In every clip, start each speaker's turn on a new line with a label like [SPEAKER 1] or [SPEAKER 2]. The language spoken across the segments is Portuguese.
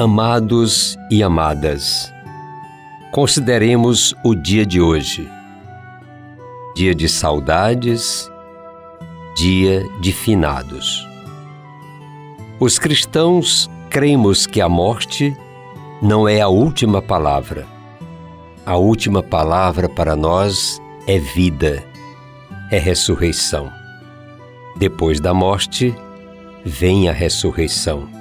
[SPEAKER 1] Amados e amadas, consideremos o dia de hoje. Dia de saudades, dia de finados. Os cristãos cremos que a morte não é a última palavra. A última palavra para nós é vida, é ressurreição. Depois da morte, vem a ressurreição.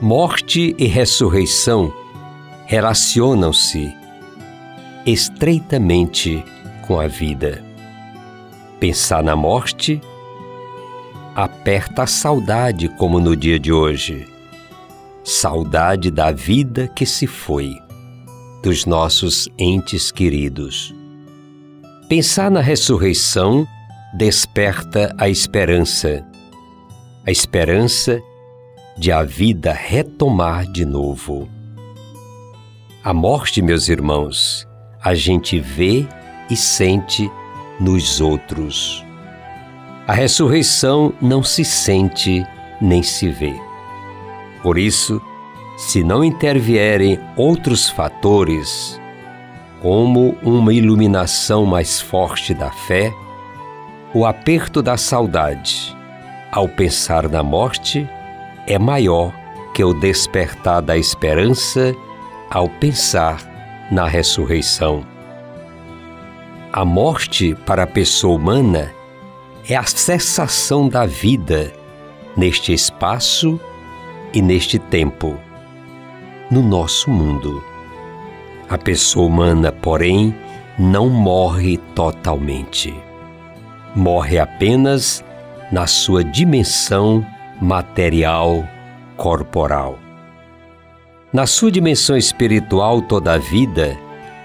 [SPEAKER 1] Morte e ressurreição relacionam-se estreitamente com a vida. Pensar na morte aperta a saudade, como no dia de hoje. Saudade da vida que se foi, dos nossos entes queridos. Pensar na ressurreição desperta a esperança. A esperança de a vida retomar de novo. A morte, meus irmãos, a gente vê e sente nos outros. A ressurreição não se sente nem se vê. Por isso, se não intervierem outros fatores, como uma iluminação mais forte da fé, o aperto da saudade, ao pensar na morte, é maior que o despertar da esperança ao pensar na ressurreição. A morte para a pessoa humana é a cessação da vida neste espaço e neste tempo, no nosso mundo. A pessoa humana, porém, não morre totalmente. Morre apenas na sua dimensão material corporal. Na sua dimensão espiritual, toda a vida,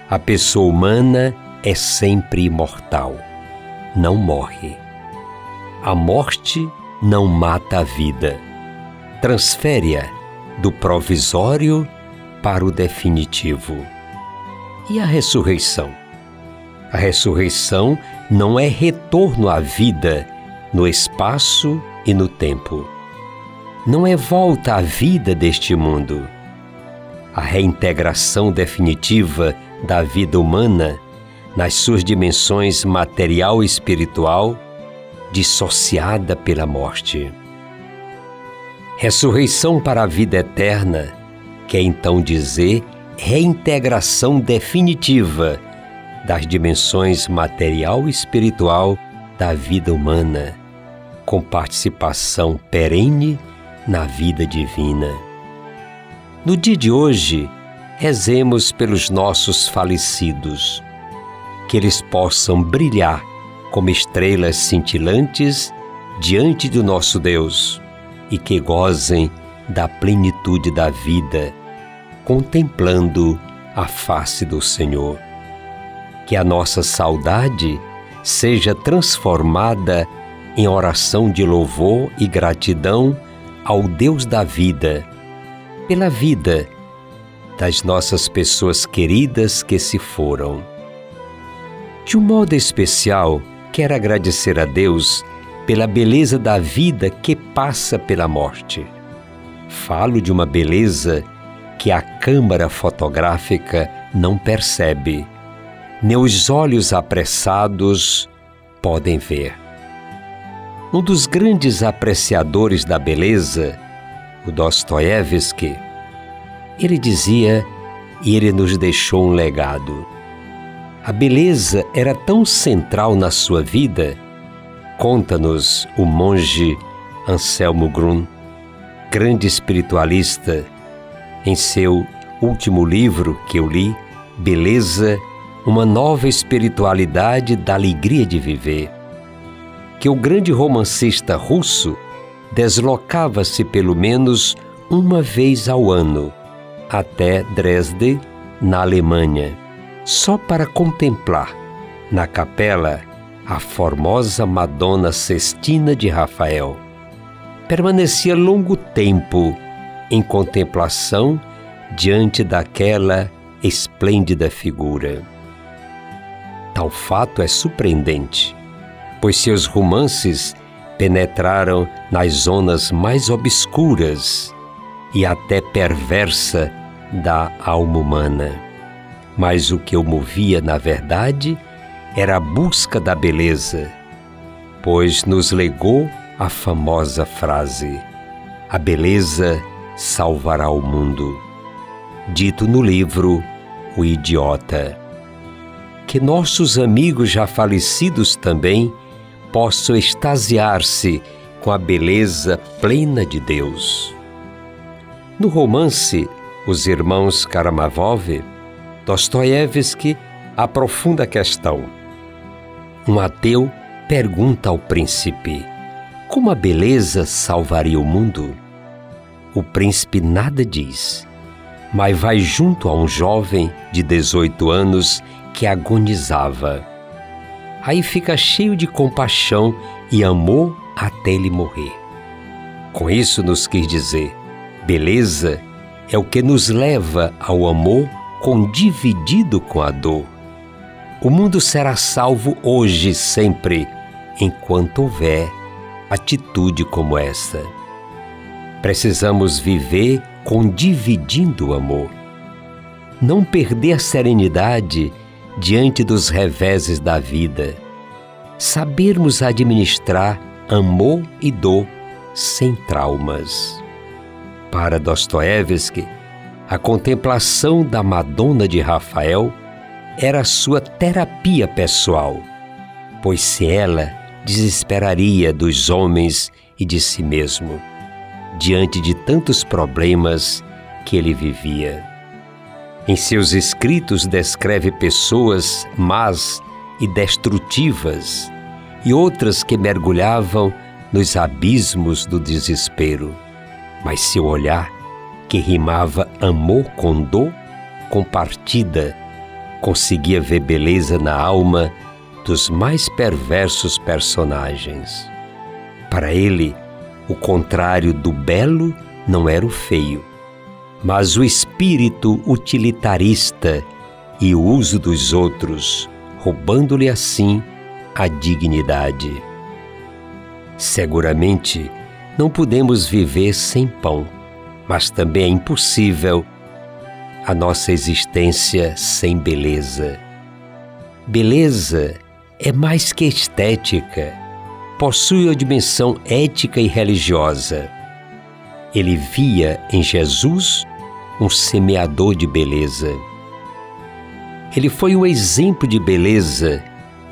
[SPEAKER 1] a pessoa humana é sempre imortal, não morre. A morte não mata a vida, transfere-a do provisório para o definitivo. E a ressurreição? A ressurreição não é retorno à vida no espaço e no tempo não é volta à vida deste mundo. A reintegração definitiva da vida humana nas suas dimensões material e espiritual, dissociada pela morte. Ressurreição para a vida eterna quer então dizer reintegração definitiva das dimensões material e espiritual da vida humana, com participação perene na vida divina. No dia de hoje, rezemos pelos nossos falecidos, que eles possam brilhar como estrelas cintilantes diante do nosso Deus e que gozem da plenitude da vida, contemplando a face do Senhor. Que a nossa saudade seja transformada em oração de louvor e gratidão ao Deus da vida, pela vida das nossas pessoas queridas que se foram. De um modo especial, quero agradecer a Deus pela beleza da vida que passa pela morte. Falo de uma beleza que a câmara fotográfica não percebe, nem os olhos apressados podem ver. Um dos grandes apreciadores da beleza, o Dostoiévski, ele dizia e ele nos deixou um legado. A beleza era tão central na sua vida, conta-nos o monge Anselmo Grun, grande espiritualista, em seu último livro que eu li, Beleza, uma nova espiritualidade da alegria de viver que o grande romancista russo deslocava-se pelo menos uma vez ao ano até Dresde, na Alemanha, só para contemplar na capela a formosa Madonna Sextina de Rafael. Permanecia longo tempo em contemplação diante daquela esplêndida figura. Tal fato é surpreendente, pois seus romances penetraram nas zonas mais obscuras e até perversa da alma humana. Mas o que o movia, na verdade, era a busca da beleza, pois nos legou a famosa frase: A beleza salvará o mundo. Dito no livro O Idiota. Que nossos amigos já falecidos também possam extasiar-se com a beleza plena de Deus. No romance Os Irmãos Karamazov, Dostoiévski aprofunda a questão. Um ateu pergunta ao príncipe: Como a beleza salvaria o mundo? O príncipe nada diz, mas vai junto a um jovem de 18 anos que agonizava. Aí fica cheio de compaixão e amor até ele morrer. Com isso, nos quis dizer: beleza é o que nos leva ao amor condividido com a dor. O mundo será salvo hoje sempre, enquanto houver atitude como essa. Precisamos viver condividindo o amor. Não perder a serenidade diante dos reveses da vida. Sabermos administrar amor e dor sem traumas. Para Dostoiévski, a contemplação da Madonna de Rafael era sua terapia pessoal, pois se ela desesperaria dos homens e de si mesmo, diante de tantos problemas que ele vivia. Em seus escritos descreve pessoas más e destrutivas e outras que mergulhavam nos abismos do desespero mas seu olhar, que rimava amor com dor, compartida, conseguia ver beleza na alma dos mais perversos personagens. Para ele, o contrário do belo não era o feio, mas o espírito utilitarista e o uso dos outros, roubando-lhe assim a dignidade. Seguramente, não podemos viver sem pão, mas também é impossível a nossa existência sem beleza. Beleza é mais que estética, possui a dimensão ética e religiosa. Ele via em Jesus um semeador de beleza. Ele foi o exemplo de beleza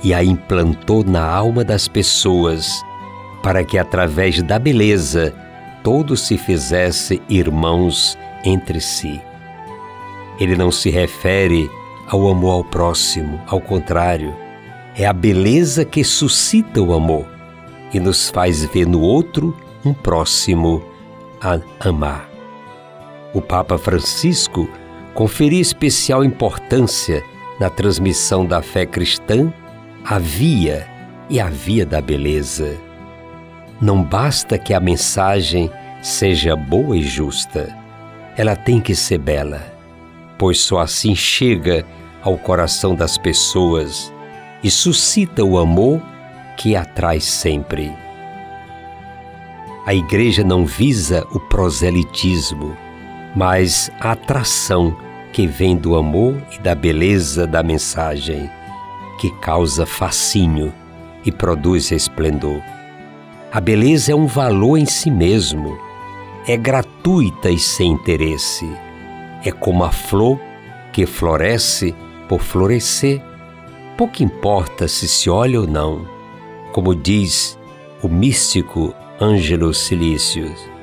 [SPEAKER 1] e a implantou na alma das pessoas para que através da beleza todos se fizesse irmãos entre si. Ele não se refere ao amor ao próximo, ao contrário, é a beleza que suscita o amor e nos faz ver no outro um próximo a amar. O Papa Francisco conferia especial importância na transmissão da fé cristã à via e à via da beleza não basta que a mensagem seja boa e justa, ela tem que ser bela, pois só assim chega ao coração das pessoas e suscita o amor que atrai sempre. A igreja não visa o proselitismo, mas a atração que vem do amor e da beleza da mensagem, que causa fascínio e produz esplendor. A beleza é um valor em si mesmo, é gratuita e sem interesse. É como a flor que floresce por florescer. Pouco importa se se olha ou não, como diz o místico Ângelo Silícios.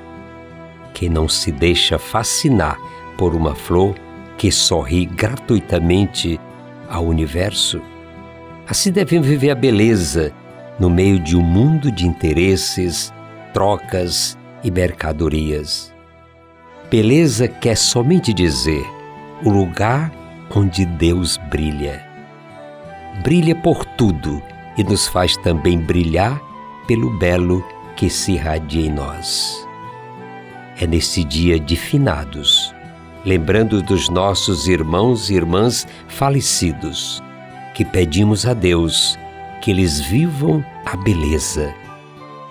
[SPEAKER 1] Quem não se deixa fascinar por uma flor que sorri gratuitamente ao universo, assim devem viver a beleza no meio de um mundo de interesses, trocas e mercadorias. beleza quer somente dizer o lugar onde Deus brilha. Brilha por tudo e nos faz também brilhar pelo belo que se irradia em nós. É nesse dia de finados, lembrando dos nossos irmãos e irmãs falecidos, que pedimos a Deus que eles vivam a beleza,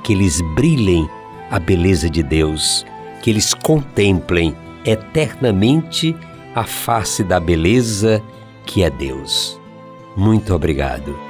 [SPEAKER 1] que eles brilhem a beleza de Deus, que eles contemplem eternamente a face da beleza que é Deus. Muito obrigado